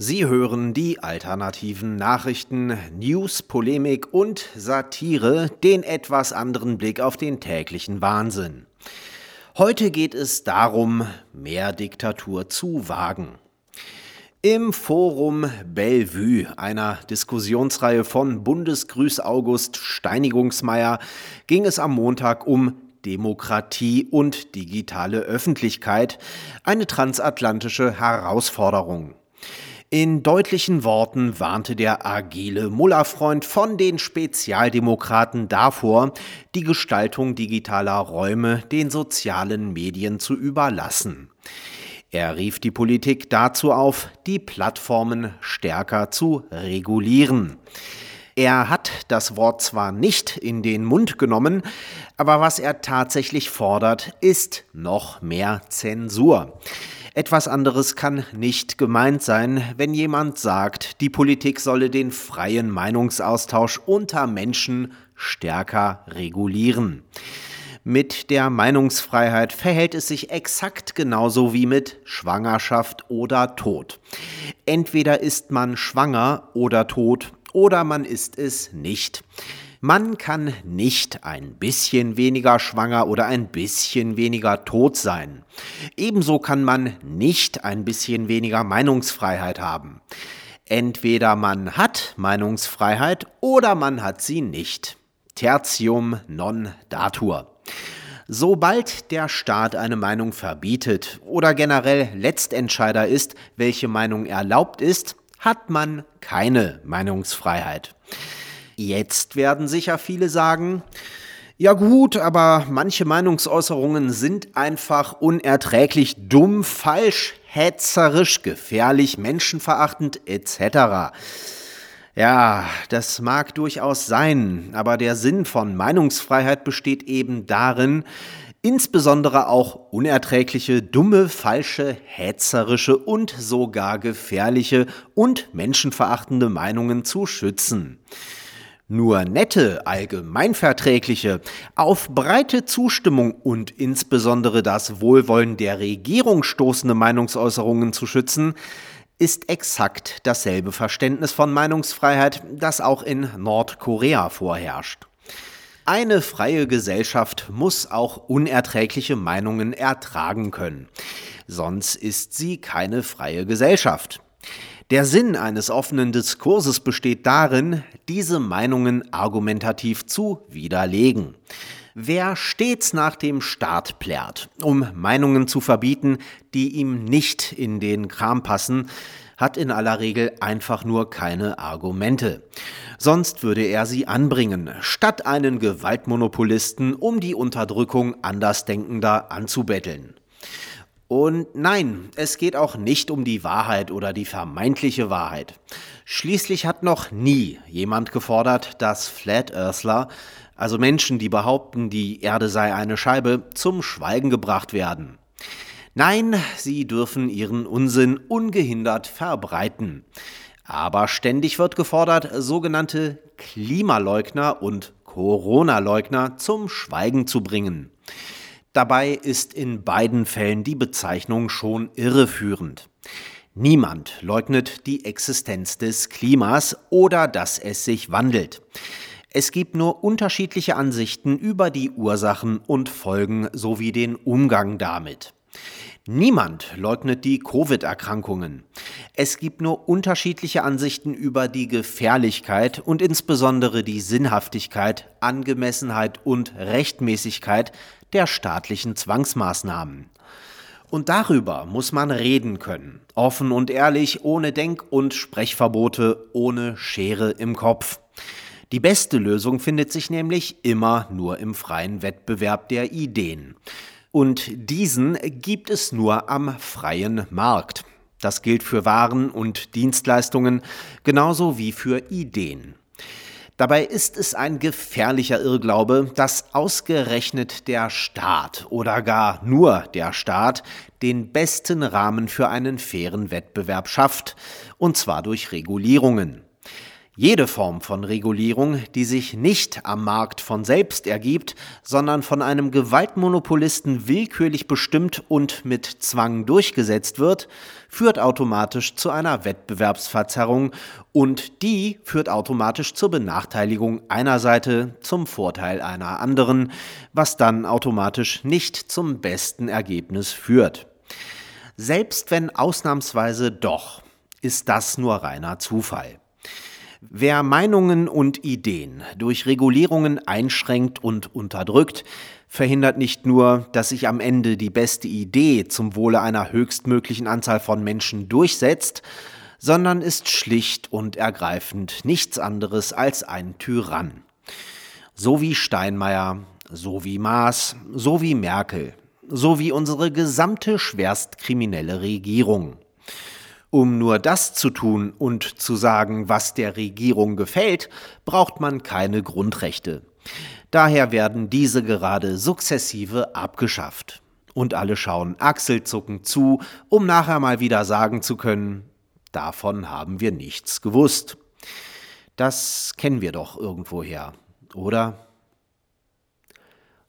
Sie hören die alternativen Nachrichten, News, Polemik und Satire, den etwas anderen Blick auf den täglichen Wahnsinn. Heute geht es darum, mehr Diktatur zu wagen. Im Forum Bellevue, einer Diskussionsreihe von Bundesgrüß August Steinigungsmeier, ging es am Montag um Demokratie und digitale Öffentlichkeit, eine transatlantische Herausforderung. In deutlichen Worten warnte der agile Mullerfreund von den Spezialdemokraten davor, die Gestaltung digitaler Räume den sozialen Medien zu überlassen. Er rief die Politik dazu auf, die Plattformen stärker zu regulieren. Er hat das Wort zwar nicht in den Mund genommen, aber was er tatsächlich fordert, ist noch mehr Zensur. Etwas anderes kann nicht gemeint sein, wenn jemand sagt, die Politik solle den freien Meinungsaustausch unter Menschen stärker regulieren. Mit der Meinungsfreiheit verhält es sich exakt genauso wie mit Schwangerschaft oder Tod. Entweder ist man schwanger oder tot oder man ist es nicht. Man kann nicht ein bisschen weniger schwanger oder ein bisschen weniger tot sein. Ebenso kann man nicht ein bisschen weniger Meinungsfreiheit haben. Entweder man hat Meinungsfreiheit oder man hat sie nicht. Tertium non datur. Sobald der Staat eine Meinung verbietet oder generell Letztentscheider ist, welche Meinung erlaubt ist, hat man keine Meinungsfreiheit. Jetzt werden sicher viele sagen, ja gut, aber manche Meinungsäußerungen sind einfach unerträglich dumm, falsch, hetzerisch, gefährlich, menschenverachtend etc. Ja, das mag durchaus sein, aber der Sinn von Meinungsfreiheit besteht eben darin, insbesondere auch unerträgliche, dumme, falsche, hetzerische und sogar gefährliche und menschenverachtende Meinungen zu schützen. Nur nette, allgemeinverträgliche, auf breite Zustimmung und insbesondere das Wohlwollen der Regierung stoßende Meinungsäußerungen zu schützen, ist exakt dasselbe Verständnis von Meinungsfreiheit, das auch in Nordkorea vorherrscht. Eine freie Gesellschaft muss auch unerträgliche Meinungen ertragen können. Sonst ist sie keine freie Gesellschaft. Der Sinn eines offenen Diskurses besteht darin, diese Meinungen argumentativ zu widerlegen. Wer stets nach dem Staat plärt, um Meinungen zu verbieten, die ihm nicht in den Kram passen, hat in aller Regel einfach nur keine Argumente. Sonst würde er sie anbringen, statt einen Gewaltmonopolisten, um die Unterdrückung Andersdenkender anzubetteln. Und nein, es geht auch nicht um die Wahrheit oder die vermeintliche Wahrheit. Schließlich hat noch nie jemand gefordert, dass Flat Earthler, also Menschen, die behaupten, die Erde sei eine Scheibe, zum Schweigen gebracht werden. Nein, sie dürfen ihren Unsinn ungehindert verbreiten. Aber ständig wird gefordert, sogenannte Klimaleugner und Corona-Leugner zum Schweigen zu bringen. Dabei ist in beiden Fällen die Bezeichnung schon irreführend. Niemand leugnet die Existenz des Klimas oder dass es sich wandelt. Es gibt nur unterschiedliche Ansichten über die Ursachen und Folgen sowie den Umgang damit. Niemand leugnet die Covid-Erkrankungen. Es gibt nur unterschiedliche Ansichten über die Gefährlichkeit und insbesondere die Sinnhaftigkeit, Angemessenheit und Rechtmäßigkeit der staatlichen Zwangsmaßnahmen. Und darüber muss man reden können, offen und ehrlich, ohne Denk- und Sprechverbote, ohne Schere im Kopf. Die beste Lösung findet sich nämlich immer nur im freien Wettbewerb der Ideen. Und diesen gibt es nur am freien Markt. Das gilt für Waren und Dienstleistungen genauso wie für Ideen. Dabei ist es ein gefährlicher Irrglaube, dass ausgerechnet der Staat oder gar nur der Staat den besten Rahmen für einen fairen Wettbewerb schafft, und zwar durch Regulierungen. Jede Form von Regulierung, die sich nicht am Markt von selbst ergibt, sondern von einem Gewaltmonopolisten willkürlich bestimmt und mit Zwang durchgesetzt wird, führt automatisch zu einer Wettbewerbsverzerrung und die führt automatisch zur Benachteiligung einer Seite zum Vorteil einer anderen, was dann automatisch nicht zum besten Ergebnis führt. Selbst wenn ausnahmsweise doch, ist das nur reiner Zufall. Wer Meinungen und Ideen durch Regulierungen einschränkt und unterdrückt, verhindert nicht nur, dass sich am Ende die beste Idee zum Wohle einer höchstmöglichen Anzahl von Menschen durchsetzt, sondern ist schlicht und ergreifend nichts anderes als ein Tyrann. So wie Steinmeier, so wie Maas, so wie Merkel, so wie unsere gesamte schwerstkriminelle Regierung. Um nur das zu tun und zu sagen, was der Regierung gefällt, braucht man keine Grundrechte. Daher werden diese gerade sukzessive abgeschafft. Und alle schauen achselzuckend zu, um nachher mal wieder sagen zu können, davon haben wir nichts gewusst. Das kennen wir doch irgendwoher, oder?